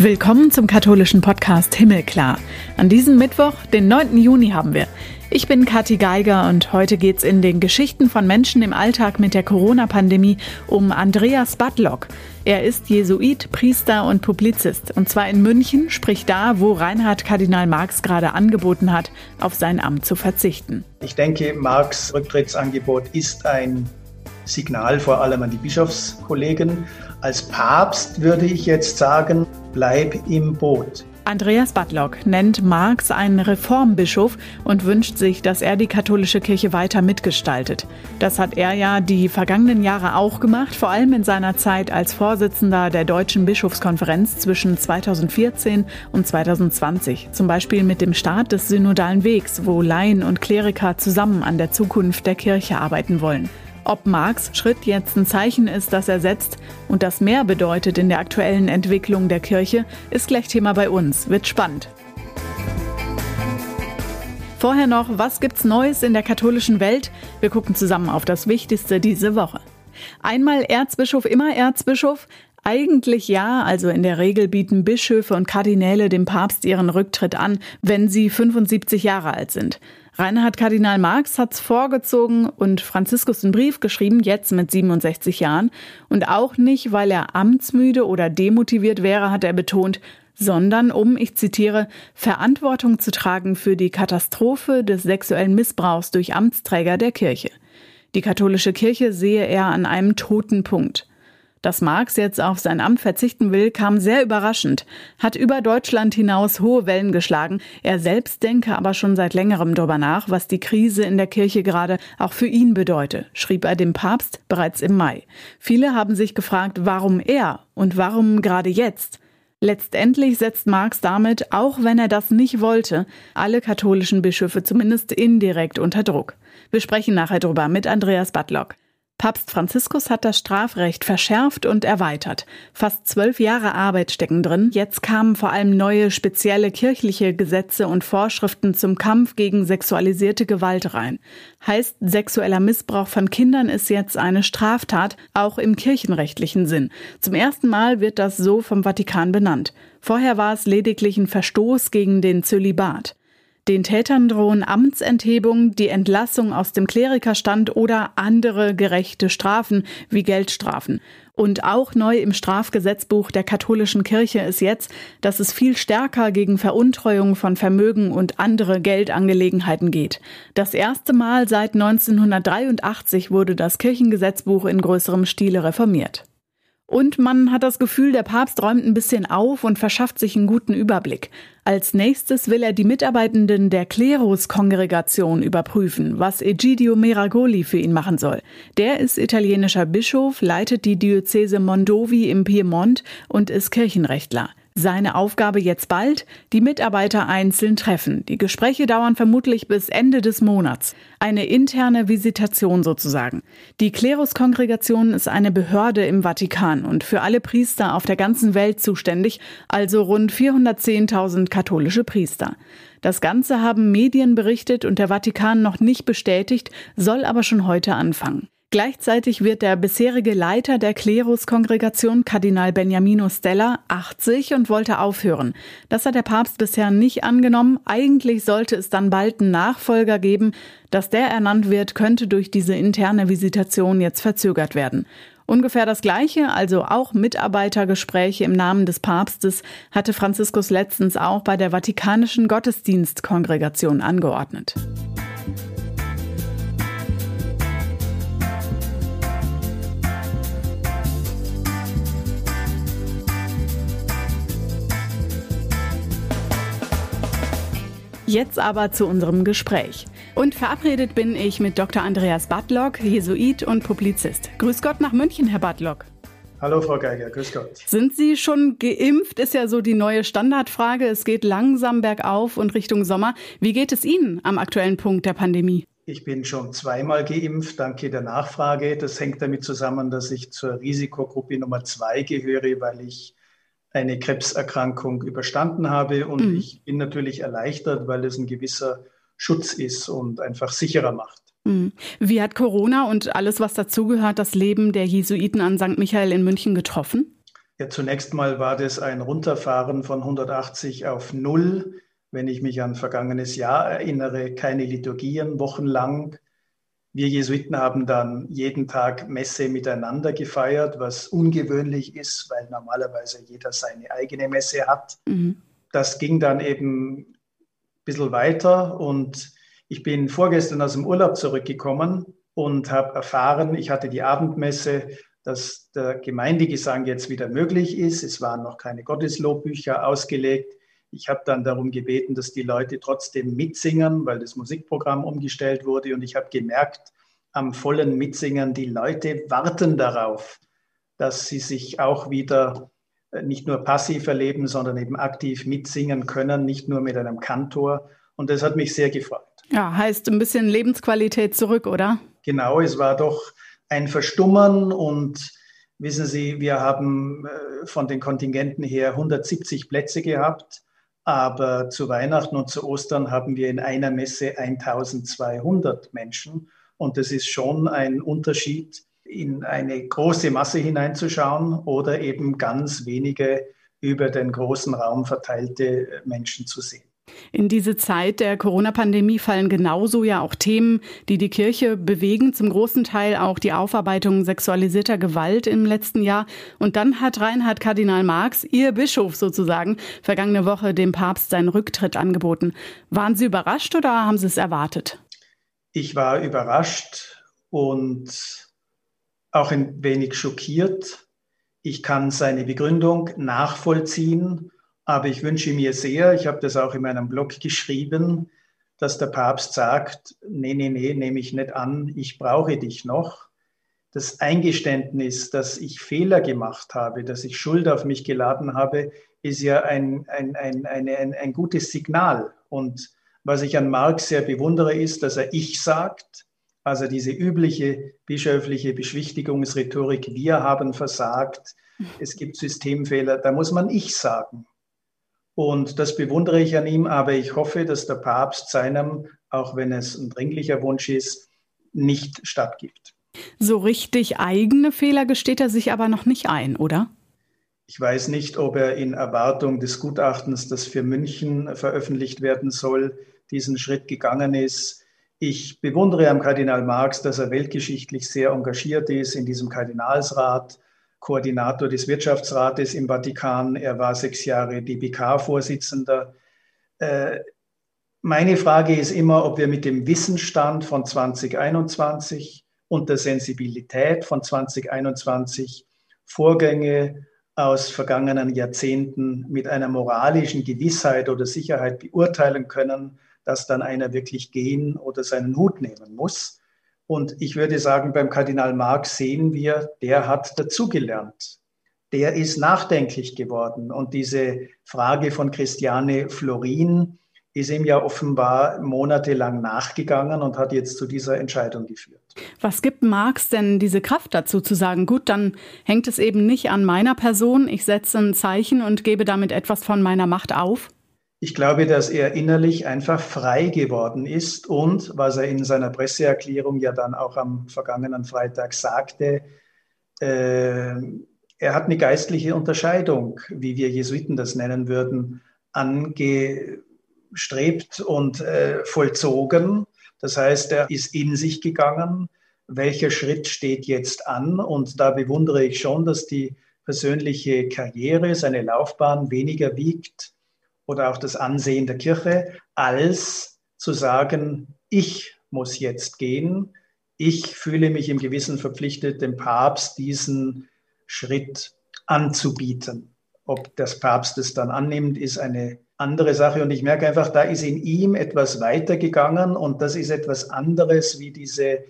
Willkommen zum katholischen Podcast Himmelklar. An diesem Mittwoch, den 9. Juni, haben wir. Ich bin Kathi Geiger und heute geht's in den Geschichten von Menschen im Alltag mit der Corona-Pandemie um Andreas Badlock. Er ist Jesuit, Priester und Publizist. Und zwar in München, sprich da, wo Reinhard Kardinal Marx gerade angeboten hat, auf sein Amt zu verzichten. Ich denke, Marx Rücktrittsangebot ist ein Signal vor allem an die Bischofskollegen. Als Papst würde ich jetzt sagen, bleib im Boot. Andreas Badlock nennt Marx einen Reformbischof und wünscht sich, dass er die katholische Kirche weiter mitgestaltet. Das hat er ja die vergangenen Jahre auch gemacht, vor allem in seiner Zeit als Vorsitzender der Deutschen Bischofskonferenz zwischen 2014 und 2020. Zum Beispiel mit dem Start des Synodalen Wegs, wo Laien und Kleriker zusammen an der Zukunft der Kirche arbeiten wollen. Ob Marx Schritt jetzt ein Zeichen ist, das er setzt und das mehr bedeutet in der aktuellen Entwicklung der Kirche, ist gleich Thema bei uns. Wird spannend. Vorher noch, was gibt's Neues in der katholischen Welt? Wir gucken zusammen auf das Wichtigste diese Woche. Einmal Erzbischof, immer Erzbischof. Eigentlich ja, also in der Regel bieten Bischöfe und Kardinäle dem Papst ihren Rücktritt an, wenn sie 75 Jahre alt sind. Reinhard Kardinal Marx hat's vorgezogen und Franziskus einen Brief geschrieben, jetzt mit 67 Jahren. Und auch nicht, weil er amtsmüde oder demotiviert wäre, hat er betont, sondern um, ich zitiere, Verantwortung zu tragen für die Katastrophe des sexuellen Missbrauchs durch Amtsträger der Kirche. Die katholische Kirche sehe er an einem toten Punkt. Dass Marx jetzt auf sein Amt verzichten will, kam sehr überraschend, hat über Deutschland hinaus hohe Wellen geschlagen. Er selbst denke aber schon seit längerem darüber nach, was die Krise in der Kirche gerade auch für ihn bedeute, schrieb er dem Papst bereits im Mai. Viele haben sich gefragt, warum er und warum gerade jetzt? Letztendlich setzt Marx damit, auch wenn er das nicht wollte, alle katholischen Bischöfe zumindest indirekt unter Druck. Wir sprechen nachher drüber mit Andreas Badlock. Papst Franziskus hat das Strafrecht verschärft und erweitert. Fast zwölf Jahre Arbeit stecken drin. Jetzt kamen vor allem neue spezielle kirchliche Gesetze und Vorschriften zum Kampf gegen sexualisierte Gewalt rein. Heißt, sexueller Missbrauch von Kindern ist jetzt eine Straftat, auch im kirchenrechtlichen Sinn. Zum ersten Mal wird das so vom Vatikan benannt. Vorher war es lediglich ein Verstoß gegen den Zölibat. Den Tätern drohen Amtsenthebung, die Entlassung aus dem Klerikerstand oder andere gerechte Strafen wie Geldstrafen. Und auch neu im Strafgesetzbuch der katholischen Kirche ist jetzt, dass es viel stärker gegen Veruntreuung von Vermögen und andere Geldangelegenheiten geht. Das erste Mal seit 1983 wurde das Kirchengesetzbuch in größerem Stile reformiert. Und man hat das Gefühl, der Papst räumt ein bisschen auf und verschafft sich einen guten Überblick. Als nächstes will er die Mitarbeitenden der Klerus-Kongregation überprüfen, was Egidio Meragoli für ihn machen soll. Der ist italienischer Bischof, leitet die Diözese Mondovi im Piemont und ist Kirchenrechtler. Seine Aufgabe jetzt bald, die Mitarbeiter einzeln treffen. Die Gespräche dauern vermutlich bis Ende des Monats. Eine interne Visitation sozusagen. Die Kleruskongregation ist eine Behörde im Vatikan und für alle Priester auf der ganzen Welt zuständig, also rund 410.000 katholische Priester. Das Ganze haben Medien berichtet und der Vatikan noch nicht bestätigt, soll aber schon heute anfangen. Gleichzeitig wird der bisherige Leiter der Kleruskongregation, Kardinal Beniamino Stella, 80 und wollte aufhören. Das hat der Papst bisher nicht angenommen. Eigentlich sollte es dann bald einen Nachfolger geben. Dass der ernannt wird, könnte durch diese interne Visitation jetzt verzögert werden. Ungefähr das Gleiche, also auch Mitarbeitergespräche im Namen des Papstes, hatte Franziskus letztens auch bei der Vatikanischen Gottesdienstkongregation angeordnet. Jetzt aber zu unserem Gespräch. Und verabredet bin ich mit Dr. Andreas Badlock, Jesuit und Publizist. Grüß Gott nach München, Herr Badlock. Hallo Frau Geiger, grüß Gott. Sind Sie schon geimpft? Ist ja so die neue Standardfrage. Es geht langsam bergauf und Richtung Sommer. Wie geht es Ihnen am aktuellen Punkt der Pandemie? Ich bin schon zweimal geimpft, danke der Nachfrage. Das hängt damit zusammen, dass ich zur Risikogruppe Nummer zwei gehöre, weil ich eine Krebserkrankung überstanden habe. Und mhm. ich bin natürlich erleichtert, weil es ein gewisser Schutz ist und einfach sicherer macht. Mhm. Wie hat Corona und alles, was dazugehört, das Leben der Jesuiten an St. Michael in München getroffen? Ja, zunächst mal war das ein Runterfahren von 180 auf 0. Wenn ich mich an vergangenes Jahr erinnere, keine Liturgien wochenlang. Wir Jesuiten haben dann jeden Tag Messe miteinander gefeiert, was ungewöhnlich ist, weil normalerweise jeder seine eigene Messe hat. Mhm. Das ging dann eben ein bisschen weiter und ich bin vorgestern aus dem Urlaub zurückgekommen und habe erfahren, ich hatte die Abendmesse dass der Gemeindegesang jetzt wieder möglich ist. Es waren noch keine Gotteslobbücher ausgelegt. Ich habe dann darum gebeten, dass die Leute trotzdem mitsingen, weil das Musikprogramm umgestellt wurde. Und ich habe gemerkt, am vollen Mitsingen, die Leute warten darauf, dass sie sich auch wieder äh, nicht nur passiv erleben, sondern eben aktiv mitsingen können, nicht nur mit einem Kantor. Und das hat mich sehr gefreut. Ja, heißt ein bisschen Lebensqualität zurück, oder? Genau, es war doch ein Verstummern und wissen Sie, wir haben äh, von den Kontingenten her 170 Plätze gehabt, aber zu Weihnachten und zu Ostern haben wir in einer Messe 1200 Menschen und das ist schon ein Unterschied, in eine große Masse hineinzuschauen oder eben ganz wenige über den großen Raum verteilte Menschen zu sehen. In diese Zeit der Corona-Pandemie fallen genauso ja auch Themen, die die Kirche bewegen, zum großen Teil auch die Aufarbeitung sexualisierter Gewalt im letzten Jahr. Und dann hat Reinhard Kardinal Marx, Ihr Bischof sozusagen, vergangene Woche dem Papst seinen Rücktritt angeboten. Waren Sie überrascht oder haben Sie es erwartet? Ich war überrascht und auch ein wenig schockiert. Ich kann seine Begründung nachvollziehen aber ich wünsche mir sehr, ich habe das auch in meinem Blog geschrieben, dass der Papst sagt, nee, nee, nee, nehme ich nicht an, ich brauche dich noch. Das Eingeständnis, dass ich Fehler gemacht habe, dass ich Schuld auf mich geladen habe, ist ja ein, ein, ein, ein, ein, gutes Signal. Und was ich an Marx sehr bewundere, ist, dass er ich sagt, also diese übliche bischöfliche Beschwichtigungsrhetorik, wir haben versagt, es gibt Systemfehler, da muss man ich sagen. Und das bewundere ich an ihm, aber ich hoffe, dass der Papst seinem, auch wenn es ein dringlicher Wunsch ist, nicht stattgibt. So richtig eigene Fehler gesteht er sich aber noch nicht ein, oder? Ich weiß nicht, ob er in Erwartung des Gutachtens, das für München veröffentlicht werden soll, diesen Schritt gegangen ist. Ich bewundere am Kardinal Marx, dass er weltgeschichtlich sehr engagiert ist in diesem Kardinalsrat Koordinator des Wirtschaftsrates im Vatikan. Er war sechs Jahre DBK-Vorsitzender. Äh, meine Frage ist immer, ob wir mit dem Wissensstand von 2021 und der Sensibilität von 2021 Vorgänge aus vergangenen Jahrzehnten mit einer moralischen Gewissheit oder Sicherheit beurteilen können, dass dann einer wirklich gehen oder seinen Hut nehmen muss. Und ich würde sagen, beim Kardinal Marx sehen wir, der hat dazugelernt. Der ist nachdenklich geworden. Und diese Frage von Christiane Florin ist ihm ja offenbar monatelang nachgegangen und hat jetzt zu dieser Entscheidung geführt. Was gibt Marx denn diese Kraft dazu zu sagen, gut, dann hängt es eben nicht an meiner Person, ich setze ein Zeichen und gebe damit etwas von meiner Macht auf? Ich glaube, dass er innerlich einfach frei geworden ist und was er in seiner Presseerklärung ja dann auch am vergangenen Freitag sagte, äh, er hat eine geistliche Unterscheidung, wie wir Jesuiten das nennen würden, angestrebt und äh, vollzogen. Das heißt, er ist in sich gegangen. Welcher Schritt steht jetzt an? Und da bewundere ich schon, dass die persönliche Karriere, seine Laufbahn weniger wiegt oder auch das Ansehen der Kirche, als zu sagen, ich muss jetzt gehen, ich fühle mich im Gewissen verpflichtet, dem Papst diesen Schritt anzubieten. Ob das Papst es dann annimmt, ist eine andere Sache. Und ich merke einfach, da ist in ihm etwas weitergegangen und das ist etwas anderes wie diese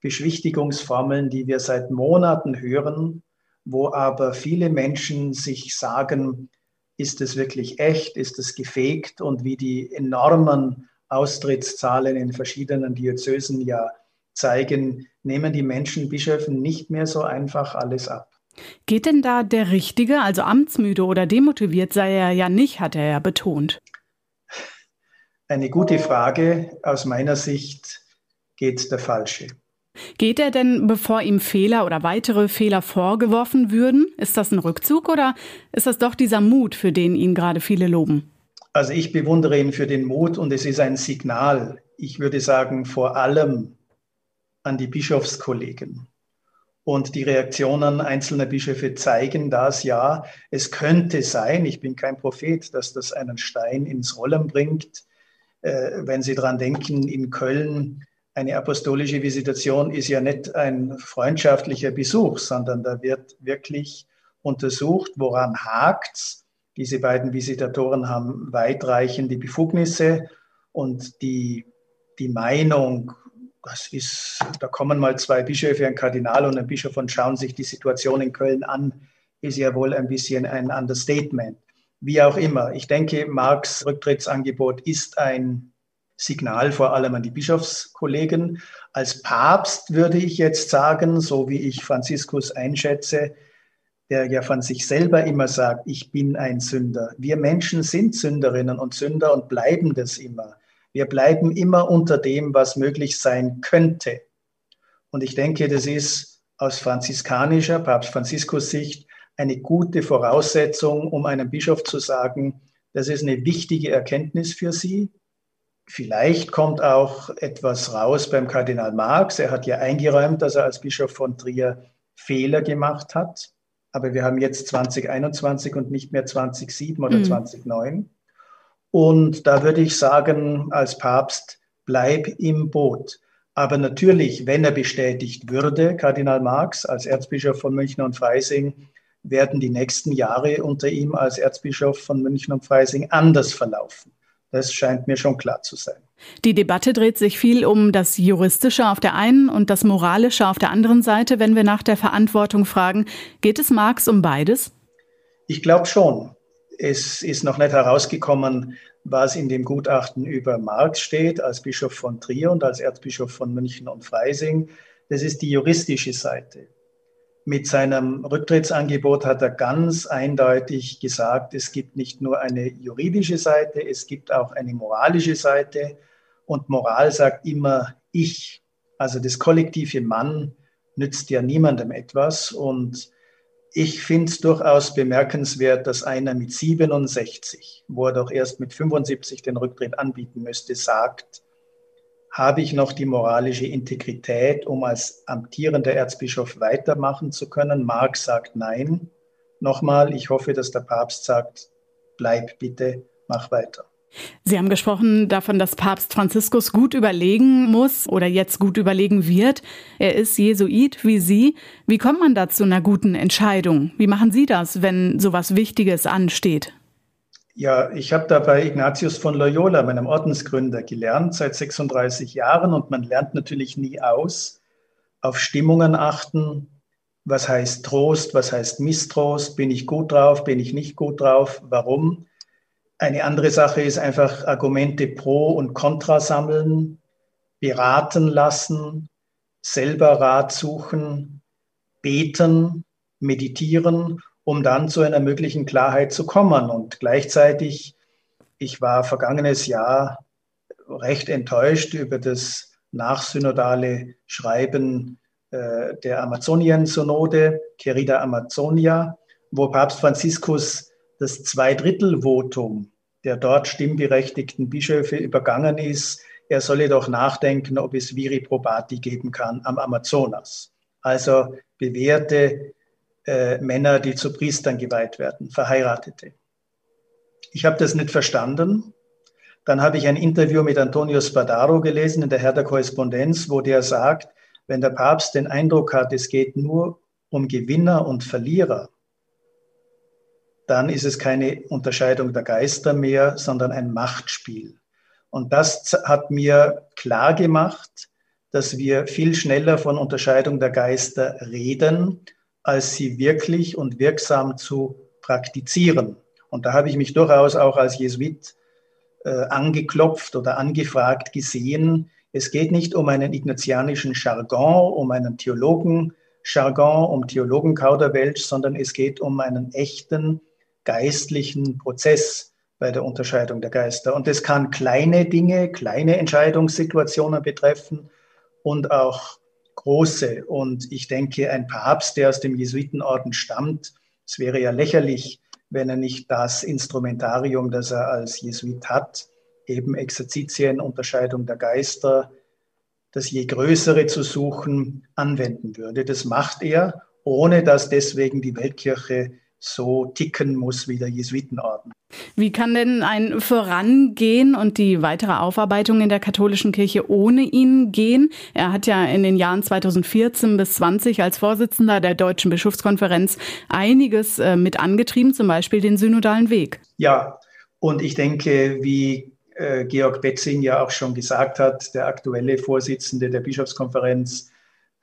Beschwichtigungsformeln, die wir seit Monaten hören, wo aber viele Menschen sich sagen, ist es wirklich echt, ist es gefegt und wie die enormen Austrittszahlen in verschiedenen Diözesen ja zeigen, nehmen die Menschen Bischöfen nicht mehr so einfach alles ab. Geht denn da der Richtige, also amtsmüde oder demotiviert sei er ja nicht, hat er ja betont. Eine gute Frage. Aus meiner Sicht geht der Falsche. Geht er denn, bevor ihm Fehler oder weitere Fehler vorgeworfen würden? Ist das ein Rückzug oder ist das doch dieser Mut, für den ihn gerade viele loben? Also ich bewundere ihn für den Mut und es ist ein Signal, ich würde sagen, vor allem an die Bischofskollegen. Und die Reaktionen einzelner Bischöfe zeigen das, ja, es könnte sein, ich bin kein Prophet, dass das einen Stein ins Rollen bringt. Äh, wenn Sie daran denken, in Köln eine apostolische Visitation ist ja nicht ein freundschaftlicher Besuch, sondern da wird wirklich untersucht, woran hakt's. Diese beiden Visitatoren haben weitreichende Befugnisse und die, die Meinung, das ist, da kommen mal zwei Bischöfe, ein Kardinal und ein Bischof und schauen sich die Situation in Köln an, ist ja wohl ein bisschen ein Understatement. Wie auch immer. Ich denke, Marx Rücktrittsangebot ist ein Signal vor allem an die Bischofskollegen. Als Papst würde ich jetzt sagen, so wie ich Franziskus einschätze, der ja von sich selber immer sagt, ich bin ein Sünder. Wir Menschen sind Sünderinnen und Sünder und bleiben das immer. Wir bleiben immer unter dem, was möglich sein könnte. Und ich denke, das ist aus franziskanischer, Papst Franziskus Sicht, eine gute Voraussetzung, um einem Bischof zu sagen, das ist eine wichtige Erkenntnis für Sie. Vielleicht kommt auch etwas raus beim Kardinal Marx. Er hat ja eingeräumt, dass er als Bischof von Trier Fehler gemacht hat. Aber wir haben jetzt 2021 und nicht mehr 2007 oder mhm. 2009. Und da würde ich sagen, als Papst, bleib im Boot. Aber natürlich, wenn er bestätigt würde, Kardinal Marx als Erzbischof von München und Freising, werden die nächsten Jahre unter ihm als Erzbischof von München und Freising anders verlaufen. Das scheint mir schon klar zu sein. Die Debatte dreht sich viel um das Juristische auf der einen und das Moralische auf der anderen Seite. Wenn wir nach der Verantwortung fragen, geht es Marx um beides? Ich glaube schon. Es ist noch nicht herausgekommen, was in dem Gutachten über Marx steht, als Bischof von Trier und als Erzbischof von München und Freising. Das ist die juristische Seite. Mit seinem Rücktrittsangebot hat er ganz eindeutig gesagt, es gibt nicht nur eine juridische Seite, es gibt auch eine moralische Seite. Und Moral sagt immer ich. Also das kollektive Mann nützt ja niemandem etwas. Und ich finde es durchaus bemerkenswert, dass einer mit 67, wo er doch erst mit 75 den Rücktritt anbieten müsste, sagt, habe ich noch die moralische Integrität, um als amtierender Erzbischof weitermachen zu können? Marx sagt nein. Nochmal, ich hoffe, dass der Papst sagt, bleib bitte, mach weiter. Sie haben gesprochen davon, dass Papst Franziskus gut überlegen muss oder jetzt gut überlegen wird. Er ist Jesuit wie Sie. Wie kommt man da zu einer guten Entscheidung? Wie machen Sie das, wenn sowas Wichtiges ansteht? Ja, ich habe da bei Ignatius von Loyola, meinem Ordensgründer, gelernt seit 36 Jahren und man lernt natürlich nie aus. Auf Stimmungen achten. Was heißt Trost? Was heißt Mistrost? Bin ich gut drauf? Bin ich nicht gut drauf? Warum? Eine andere Sache ist einfach Argumente pro und contra sammeln, beraten lassen, selber Rat suchen, beten, meditieren um dann zu einer möglichen Klarheit zu kommen. Und gleichzeitig, ich war vergangenes Jahr recht enttäuscht über das nachsynodale Schreiben äh, der Amazonien-Synode, Querida Amazonia, wo Papst Franziskus das Zweidrittelvotum der dort stimmberechtigten Bischöfe übergangen ist, er solle doch nachdenken, ob es Viri Probati geben kann am Amazonas. Also bewährte äh, Männer, die zu Priestern geweiht werden, Verheiratete. Ich habe das nicht verstanden. Dann habe ich ein Interview mit Antonio Spadaro gelesen in der Herr der Korrespondenz, wo der sagt, wenn der Papst den Eindruck hat, es geht nur um Gewinner und Verlierer, dann ist es keine Unterscheidung der Geister mehr, sondern ein Machtspiel. Und das hat mir klar gemacht, dass wir viel schneller von Unterscheidung der Geister reden, als sie wirklich und wirksam zu praktizieren. Und da habe ich mich durchaus auch als Jesuit äh, angeklopft oder angefragt gesehen. Es geht nicht um einen ignatianischen Jargon, um einen Theologen-Jargon, um Theologenkauderwelsch, sondern es geht um einen echten geistlichen Prozess bei der Unterscheidung der Geister. Und es kann kleine Dinge, kleine Entscheidungssituationen betreffen und auch große. Und ich denke, ein Papst, der aus dem Jesuitenorden stammt, es wäre ja lächerlich, wenn er nicht das Instrumentarium, das er als Jesuit hat, eben Exerzitien, Unterscheidung der Geister, das je Größere zu suchen, anwenden würde. Das macht er, ohne dass deswegen die Weltkirche so ticken muss wie der Jesuitenorden. Wie kann denn ein Vorangehen und die weitere Aufarbeitung in der katholischen Kirche ohne ihn gehen? Er hat ja in den Jahren 2014 bis 20 als Vorsitzender der Deutschen Bischofskonferenz einiges äh, mit angetrieben, zum Beispiel den synodalen Weg. Ja, und ich denke, wie äh, Georg Betzing ja auch schon gesagt hat, der aktuelle Vorsitzende der Bischofskonferenz,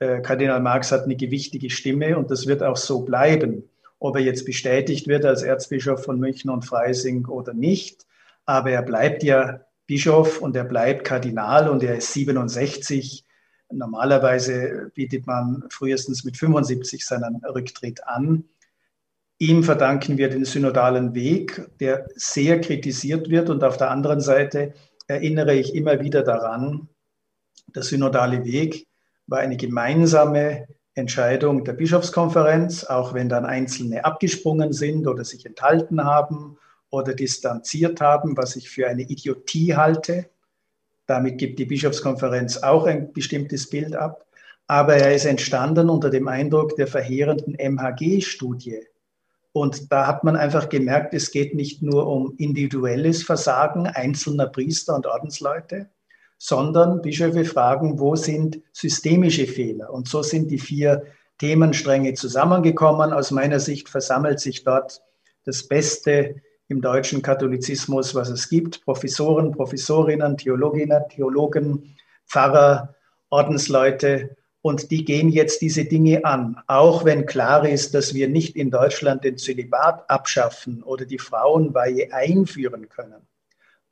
äh, Kardinal Marx hat eine gewichtige Stimme und das wird auch so bleiben ob er jetzt bestätigt wird als Erzbischof von München und Freising oder nicht. Aber er bleibt ja Bischof und er bleibt Kardinal und er ist 67. Normalerweise bietet man frühestens mit 75 seinen Rücktritt an. Ihm verdanken wir den synodalen Weg, der sehr kritisiert wird. Und auf der anderen Seite erinnere ich immer wieder daran, der synodale Weg war eine gemeinsame Entscheidung der Bischofskonferenz, auch wenn dann Einzelne abgesprungen sind oder sich enthalten haben oder distanziert haben, was ich für eine Idiotie halte. Damit gibt die Bischofskonferenz auch ein bestimmtes Bild ab. Aber er ist entstanden unter dem Eindruck der verheerenden MHG-Studie. Und da hat man einfach gemerkt, es geht nicht nur um individuelles Versagen einzelner Priester und Ordensleute, sondern Bischöfe fragen, wo sind systemische Fehler? Und so sind die vier Themenstränge zusammengekommen. Aus meiner Sicht versammelt sich dort das Beste im deutschen Katholizismus, was es gibt. Professoren, Professorinnen, Theologinnen, Theologen, Pfarrer, Ordensleute. Und die gehen jetzt diese Dinge an, auch wenn klar ist, dass wir nicht in Deutschland den Zölibat abschaffen oder die Frauenweihe einführen können.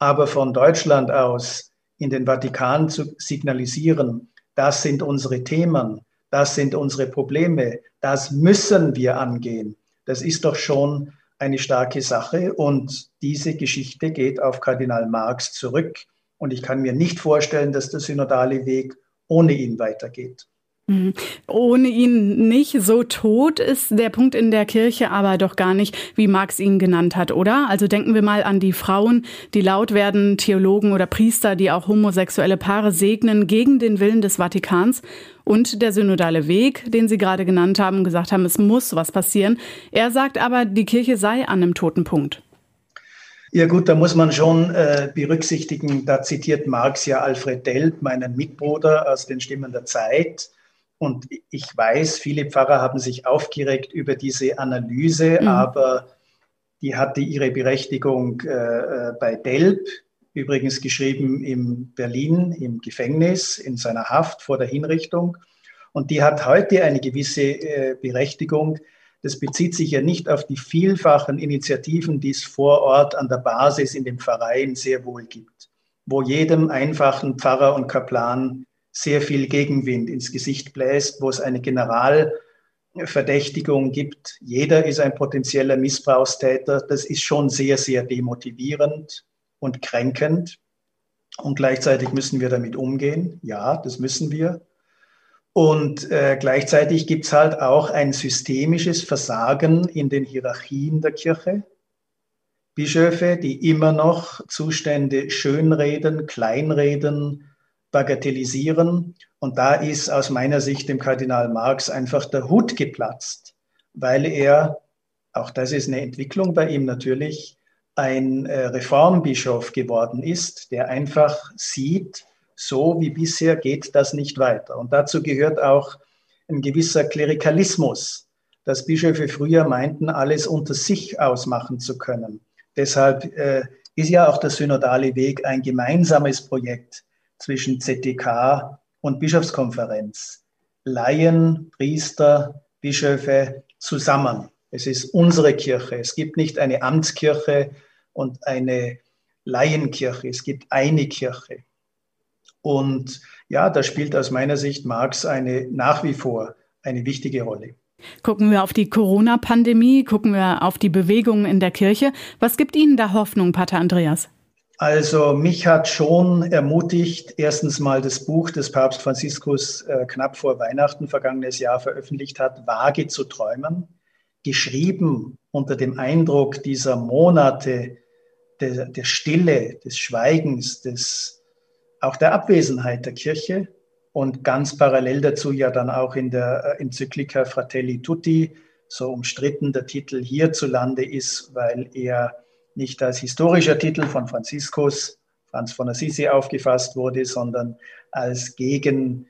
Aber von Deutschland aus in den Vatikan zu signalisieren, das sind unsere Themen, das sind unsere Probleme, das müssen wir angehen. Das ist doch schon eine starke Sache und diese Geschichte geht auf Kardinal Marx zurück und ich kann mir nicht vorstellen, dass der synodale Weg ohne ihn weitergeht. Mhm. Ohne ihn nicht. So tot ist der Punkt in der Kirche aber doch gar nicht, wie Marx ihn genannt hat, oder? Also denken wir mal an die Frauen, die laut werden, Theologen oder Priester, die auch homosexuelle Paare segnen gegen den Willen des Vatikans. Und der synodale Weg, den Sie gerade genannt haben, gesagt haben, es muss was passieren. Er sagt aber, die Kirche sei an einem toten Punkt. Ja gut, da muss man schon äh, berücksichtigen, da zitiert Marx ja Alfred Delp, meinen Mitbruder aus den Stimmen der Zeit und ich weiß, viele Pfarrer haben sich aufgeregt über diese Analyse, mhm. aber die hatte ihre Berechtigung äh, äh, bei Delp, übrigens geschrieben in Berlin im Gefängnis, in seiner Haft vor der Hinrichtung. Und die hat heute eine gewisse äh, Berechtigung. Das bezieht sich ja nicht auf die vielfachen Initiativen, die es vor Ort an der Basis in den Pfarreien sehr wohl gibt, wo jedem einfachen Pfarrer und Kaplan sehr viel Gegenwind ins Gesicht bläst, wo es eine Generalverdächtigung gibt, jeder ist ein potenzieller Missbrauchstäter, das ist schon sehr, sehr demotivierend und kränkend. Und gleichzeitig müssen wir damit umgehen. Ja, das müssen wir. Und äh, gleichzeitig gibt es halt auch ein systemisches Versagen in den Hierarchien der Kirche. Bischöfe, die immer noch Zustände schönreden, kleinreden, bagatellisieren. Und da ist aus meiner Sicht dem Kardinal Marx einfach der Hut geplatzt, weil er, auch das ist eine Entwicklung bei ihm natürlich, ein äh, Reformbischof geworden ist, der einfach sieht, so wie bisher geht das nicht weiter. Und dazu gehört auch ein gewisser Klerikalismus, dass Bischöfe früher meinten, alles unter sich ausmachen zu können. Deshalb äh, ist ja auch der synodale Weg ein gemeinsames Projekt zwischen ZDK und Bischofskonferenz. Laien, Priester, Bischöfe zusammen. Es ist unsere Kirche. Es gibt nicht eine Amtskirche und eine Laienkirche. Es gibt eine Kirche. Und ja, da spielt aus meiner Sicht Marx eine nach wie vor eine wichtige Rolle. Gucken wir auf die Corona-Pandemie, gucken wir auf die Bewegungen in der Kirche. Was gibt Ihnen da Hoffnung, Pater Andreas? Also mich hat schon ermutigt, erstens mal das Buch, das Papst Franziskus äh, knapp vor Weihnachten vergangenes Jahr veröffentlicht hat, Wage zu träumen, geschrieben unter dem Eindruck dieser Monate der, der Stille, des Schweigens, des, auch der Abwesenheit der Kirche und ganz parallel dazu ja dann auch in der äh, Enzyklika Fratelli Tutti, so umstritten der Titel hierzulande ist, weil er nicht als historischer Titel von Franziskus, Franz von Assisi aufgefasst wurde, sondern als gegen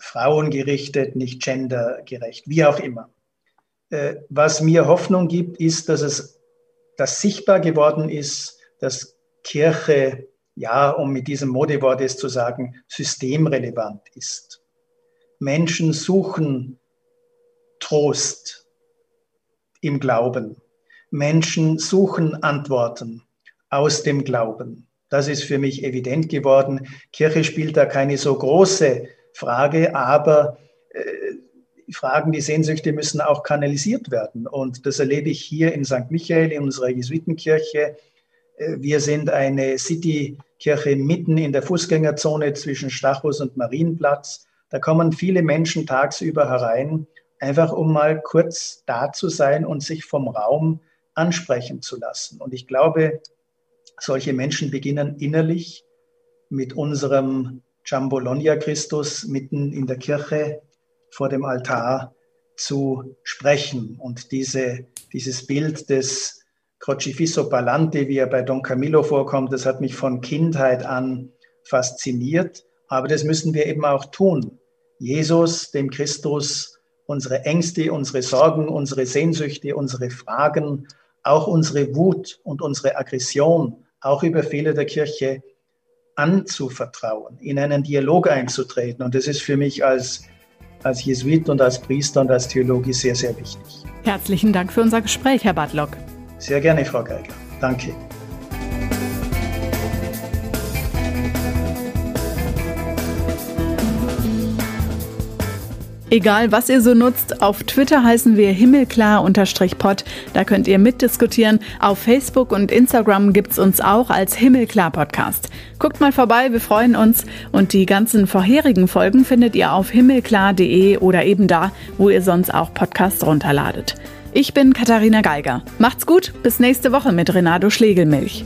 Frauen gerichtet, nicht gendergerecht, wie auch immer. Äh, was mir Hoffnung gibt, ist, dass es dass sichtbar geworden ist, dass Kirche, ja, um mit diesem Modewort es zu sagen, systemrelevant ist. Menschen suchen Trost im Glauben. Menschen suchen Antworten aus dem Glauben. Das ist für mich evident geworden. Kirche spielt da keine so große Frage, aber äh, Fragen, die Sehnsüchte müssen auch kanalisiert werden. Und das erlebe ich hier in St. Michael, in unserer Jesuitenkirche. Äh, wir sind eine Citykirche mitten in der Fußgängerzone zwischen Stachus und Marienplatz. Da kommen viele Menschen tagsüber herein, einfach um mal kurz da zu sein und sich vom Raum ansprechen zu lassen. Und ich glaube, solche Menschen beginnen innerlich mit unserem Jambolonia Christus mitten in der Kirche vor dem Altar zu sprechen. Und diese, dieses Bild des Crocifisso Palante, wie er bei Don Camillo vorkommt, das hat mich von Kindheit an fasziniert. Aber das müssen wir eben auch tun. Jesus, dem Christus, unsere Ängste, unsere Sorgen, unsere Sehnsüchte, unsere Fragen auch unsere Wut und unsere Aggression, auch über Fehler der Kirche anzuvertrauen, in einen Dialog einzutreten. Und das ist für mich als, als Jesuit und als Priester und als Theologe sehr, sehr wichtig. Herzlichen Dank für unser Gespräch, Herr Badlock. Sehr gerne, Frau Geiger. Danke. Egal, was ihr so nutzt, auf Twitter heißen wir himmelklar-pod. Da könnt ihr mitdiskutieren. Auf Facebook und Instagram gibt's uns auch als Himmelklar-Podcast. Guckt mal vorbei, wir freuen uns. Und die ganzen vorherigen Folgen findet ihr auf himmelklar.de oder eben da, wo ihr sonst auch Podcasts runterladet. Ich bin Katharina Geiger. Macht's gut, bis nächste Woche mit Renato Schlegelmilch.